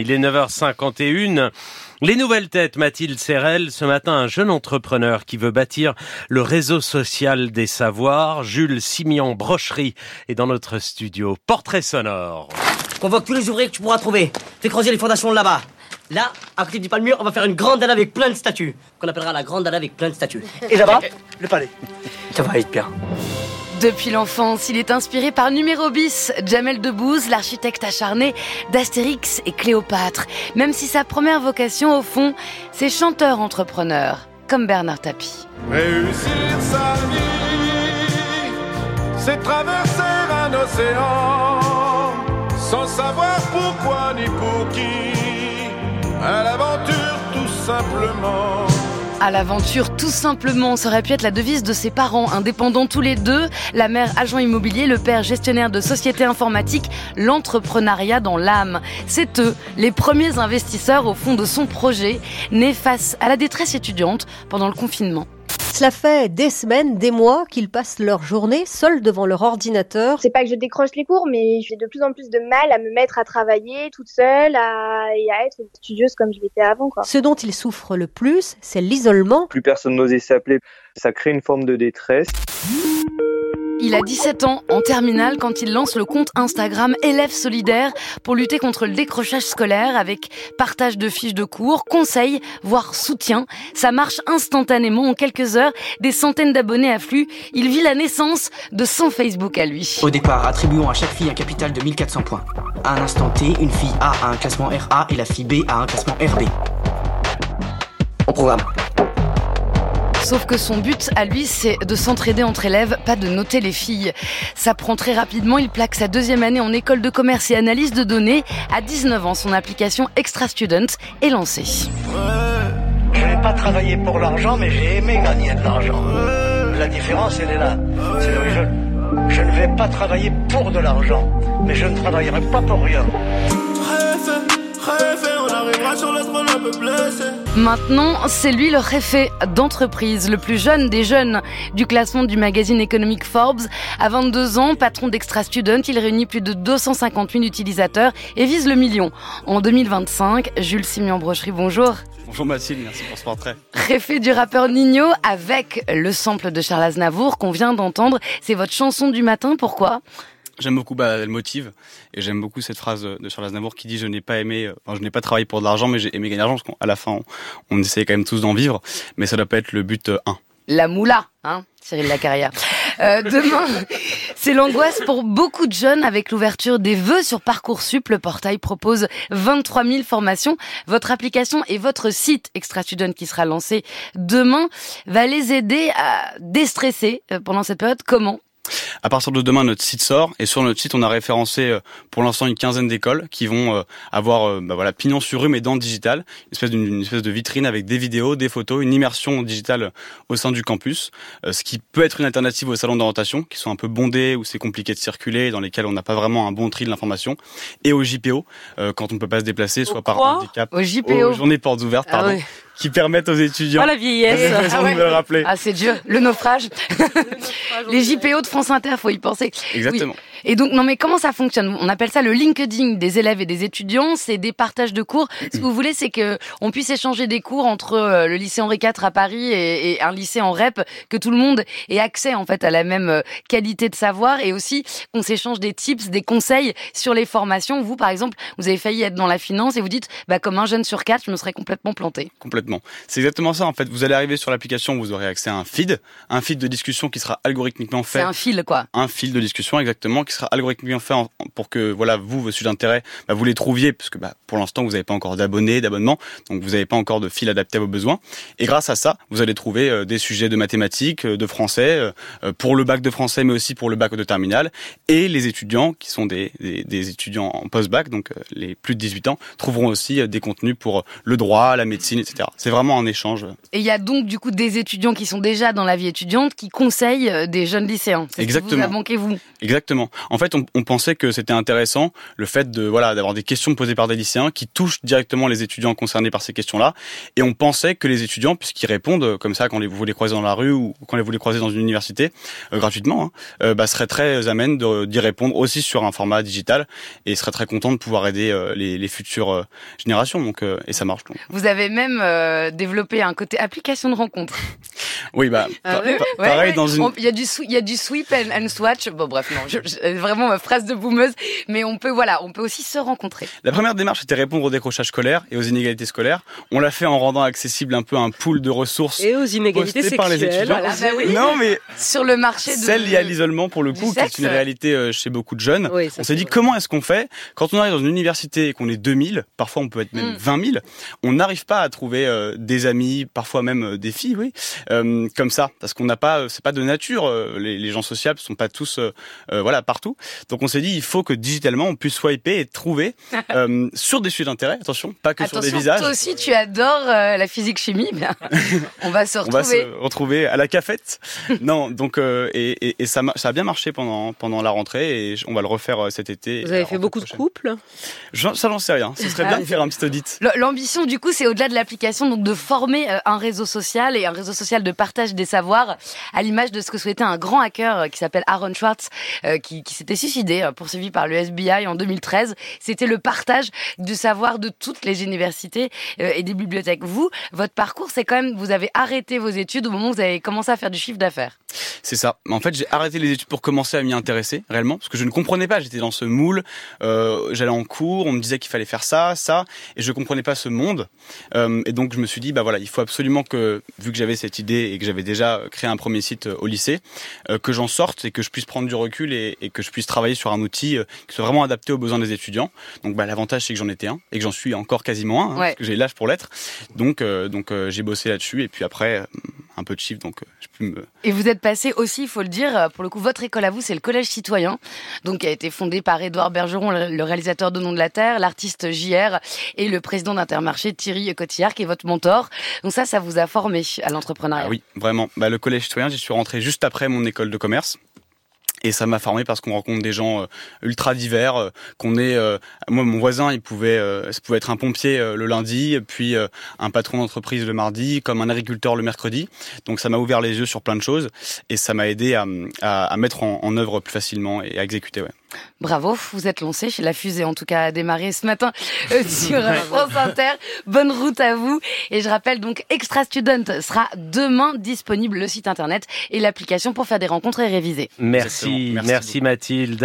Il est 9h51. Les nouvelles têtes, Mathilde Serrel, ce matin un jeune entrepreneur qui veut bâtir le réseau social des savoirs, Jules Simian Brocherie, est dans notre studio. Portrait sonore. Convoque tous les ouvriers que tu pourras trouver. Fais creuser les fondations là-bas. Là, à côté du palmier, on va faire une grande dalle avec plein de statues. Qu'on appellera la grande dalle avec plein de statues. Et là-bas, le palais. Ça va être bien. Depuis l'enfance, il est inspiré par Numéro bis, Jamel Debbouze, l'architecte acharné d'Astérix et Cléopâtre. Même si sa première vocation, au fond, c'est chanteur-entrepreneur, comme Bernard Tapie. Réussir sa vie, c'est traverser un océan, sans savoir pourquoi ni pour qui, à l'aventure tout simplement. À l'aventure, tout simplement, ça aurait pu être la devise de ses parents, indépendants tous les deux, la mère agent immobilier, le père gestionnaire de société informatique, l'entrepreneuriat dans l'âme. C'est eux, les premiers investisseurs au fond de son projet, nés face à la détresse étudiante pendant le confinement. Cela fait des semaines, des mois qu'ils passent leur journée seuls devant leur ordinateur. C'est pas que je décroche les cours, mais j'ai de plus en plus de mal à me mettre à travailler toute seule à, et à être studieuse comme je l'étais avant. Quoi. Ce dont ils souffrent le plus, c'est l'isolement. Plus personne n'osait s'appeler. Ça crée une forme de détresse. Il a 17 ans en terminale quand il lance le compte Instagram Élèves solidaires pour lutter contre le décrochage scolaire avec partage de fiches de cours, conseils, voire soutien. Ça marche instantanément en quelques heures. Des centaines d'abonnés affluent. Il vit la naissance de son Facebook à lui. Au départ, attribuons à chaque fille un capital de 1400 points. À un instant T, une fille A a un classement RA et la fille B a un classement RB. Au programme. Sauf que son but à lui, c'est de s'entraider entre élèves, pas de noter les filles. Ça prend très rapidement, il plaque sa deuxième année en école de commerce et analyse de données. À 19 ans, son application Extra Student est lancée. Je n'ai pas travaillé pour l'argent, mais j'ai aimé gagner de l'argent. La différence, elle est là. Je ne vais pas travailler pour de l'argent, mais je ne travaillerai pas pour rien. Maintenant, c'est lui le réfé d'entreprise, le plus jeune des jeunes du classement du magazine économique Forbes. À 22 ans, patron d'Extra Student, il réunit plus de 250 000 utilisateurs et vise le million. En 2025, Jules Simian Brocherie, bonjour. Bonjour Mathilde, merci pour ce portrait. Réfé du rappeur Nino avec le sample de Charles Aznavour qu'on vient d'entendre. C'est votre chanson du matin, pourquoi? J'aime beaucoup, bah, elle motive, et j'aime beaucoup cette phrase de Charles Aznavour qui dit je n'ai pas aimé, enfin, je n'ai pas travaillé pour de l'argent, mais j'ai aimé gagner de l'argent, parce qu'à la fin, on, on essaie quand même tous d'en vivre, mais ça doit pas être le but 1. Euh, la moula, hein, Cyril Lacarrière. Euh, demain, c'est l'angoisse pour beaucoup de jeunes avec l'ouverture des vœux sur Parcoursup. Le portail propose 23 000 formations. Votre application et votre site Extra Student qui sera lancé demain va les aider à déstresser euh, pendant cette période. Comment à partir de demain, notre site sort. Et sur notre site, on a référencé euh, pour l'instant une quinzaine d'écoles qui vont euh, avoir euh, bah voilà pignon sur rue mais dans le digital, une espèce d'une espèce de vitrine avec des vidéos, des photos, une immersion digitale au sein du campus, ce qui peut être une alternative aux salons d'orientation qui sont un peu bondés où c'est compliqué de circuler, dans lesquels on n'a pas vraiment un bon tri de l'information, et au JPO quand on ne peut pas se déplacer, soit par handicap, au JPO, aux journées portes ouvertes, pardon. Ah qui permettent aux étudiants. Oh la vieillesse. Ah, de me le rappeler. ah c'est dur. Le naufrage. Les JPO de France Inter, faut y penser. Exactement. Et donc, non, mais comment ça fonctionne? On appelle ça le LinkedIn des élèves et des étudiants. C'est des partages de cours. Ce que vous voulez, c'est que on puisse échanger des cours entre euh, le lycée Henri IV à Paris et, un lycée en REP, que tout le monde ait accès en fait à la même euh, qualité de savoir et aussi qu'on s'échange des tips, des conseils sur les formations. Vous, par exemple, vous avez failli être dans la finance et vous dites, bah, comme un jeune sur quatre, je me serais complètement planté. Complètement. C'est exactement ça. En fait, vous allez arriver sur l'application, vous aurez accès à un feed, un feed de discussion qui sera algorithmiquement fait. C'est un fil, quoi. Un fil de discussion, exactement, qui sera algorithmiquement fait pour que voilà vous vos sujets d'intérêt bah, vous les trouviez parce que bah, pour l'instant vous n'avez pas encore d'abonnés d'abonnements donc vous n'avez pas encore de fil adapté à vos besoins. Et grâce à ça vous allez trouver euh, des sujets de mathématiques euh, de français euh, pour le bac de français mais aussi pour le bac de terminale. Et les étudiants qui sont des, des, des étudiants en post-bac donc les plus de 18 ans trouveront aussi des contenus pour le droit la médecine etc c'est vraiment un échange. Et il y a donc du coup des étudiants qui sont déjà dans la vie étudiante qui conseillent des jeunes lycéens. Exactement. vous, vous. Exactement En fait, on, on pensait que c'était intéressant le fait de voilà d'avoir des questions posées par des lycéens qui touchent directement les étudiants concernés par ces questions-là. Et on pensait que les étudiants, puisqu'ils répondent euh, comme ça quand les, vous les croisez dans la rue ou quand vous les croisez dans une université euh, gratuitement, hein, euh, bah, seraient très amènes de- d'y répondre aussi sur un format digital et seraient très contents de pouvoir aider euh, les, les futures euh, générations. Donc euh, et ça marche. Vous avez même euh, développé un côté application de rencontre. Oui, bah Ah pareil ouais. dans une. Il y a du swi- il y a du sweep and, and swatch. Bon bref non, je, je- vraiment ma phrase de boumeuse. Mais on peut voilà, on peut aussi se rencontrer. La première démarche était répondre au décrochage scolaire et aux inégalités scolaires. On l'a fait en rendant accessible un peu un pool de ressources Et aux inégalités postées par les sexuelles. étudiants. Voilà, bah oui. Non mais Sur le marché de celle liée à l'isolement pour le coup, qui est une réalité euh, chez beaucoup de jeunes. Oui, ça, on s'est dit vrai. comment est-ce qu'on fait? Quand on arrive dans une université et qu'on est 2000, parfois on peut être même Mm. 20 000, on n'arrive pas à trouver euh, des amis, parfois même euh, des filles, oui, euh, comme ça, parce qu'on n'a pas, euh, c'est pas de nature, euh, les, les gens sociables sont pas tous, euh, euh, voilà, partout. Donc on s'est dit il faut que digitalement on puisse swiper et trouver euh, sur des sujets d'intérêt, attention, pas que sur des visages. toi aussi tu adores euh, la physique chimie. Bien. on va se On va retrouver. se retrouver à la cafette. non, donc euh, et, et, et ça, ça a bien marché pendant pendant la rentrée et on va le refaire euh, cet été. Vous avez fait beaucoup de couples? J'en- Ça j'en sais rien. Ce serait Ah, bien de faire un petit audit. L'ambition, du coup, c'est au-delà de l'application, donc de former euh, un réseau social et un réseau social de partage des savoirs, à l'image de ce que souhaitait un grand hacker euh, qui s'appelle Aaron Schwartz, euh, qui, s'était suicidé, euh, poursuivi par le FBI en 2013. C'était le partage du savoir de toutes les universités et des bibliothèques. Vous, votre parcours, c'est quand même, vous avez arrêté vos études au moment où vous avez commencé à faire du chiffre d'affaires. C'est ça. En fait, j'ai arrêté les études pour commencer à m'y intéresser réellement, parce que je ne comprenais pas. J'étais dans ce moule. euh, J'allais en cours, on me disait qu'il fallait faire ça, ça, et je comprenais pas ce monde. Euh, et donc je me suis dit, bah voilà, il faut absolument que, vu que j'avais cette idée et que j'avais déjà créé un premier site euh, au lycée, euh, que j'en sorte et que je puisse prendre du recul et, et que je puisse travailler sur un outil euh, qui soit vraiment adapté aux besoins des étudiants. Donc bah, l'avantage c'est que j'en étais un et que j'en suis encore quasiment un, hein, Ouais. parce que j'ai l'âge pour l'être. Donc euh, donc j'ai bossé là-dessus et puis après peu de chiffre, donc euh, je peux me Et vous êtes passé aussi, il faut le dire, euh, pour le coup, votre école à vous, c'est le Collège Citoyen, donc qui a été fondé par Édouard Bergeron, le le réalisateur de Nom de la Terre, l'artiste JR et le président d'Intermarché Thierry Cotillard, qui est votre mentor. Donc ça, ça vous a formé à l'entrepreneuriat. Ah oui, vraiment. Bah, le collège citoyen, j'y suis rentré juste après mon école de commerce. Et ça m'a formé parce qu'on rencontre des gens euh, ultra divers, euh, qu'on est. euh, moi, mon voisin, il pouvait, euh, ça pouvait être un pompier euh, le lundi, puis euh, un patron d'entreprise le mardi, comme un agriculteur le mercredi. Donc, ça m'a ouvert les yeux sur plein de choses et ça m'a aidé à, à, à mettre en, en œuvre plus facilement et à exécuter. Ouais. Bravo, vous êtes lancé. La fusée, en tout cas, a démarré ce matin euh, sur euh, France Inter. Bonne route à vous. Et je rappelle donc, Extra Student sera demain disponible, le site internet et l'application pour faire des rencontres et réviser. Merci. Merci Mathilde.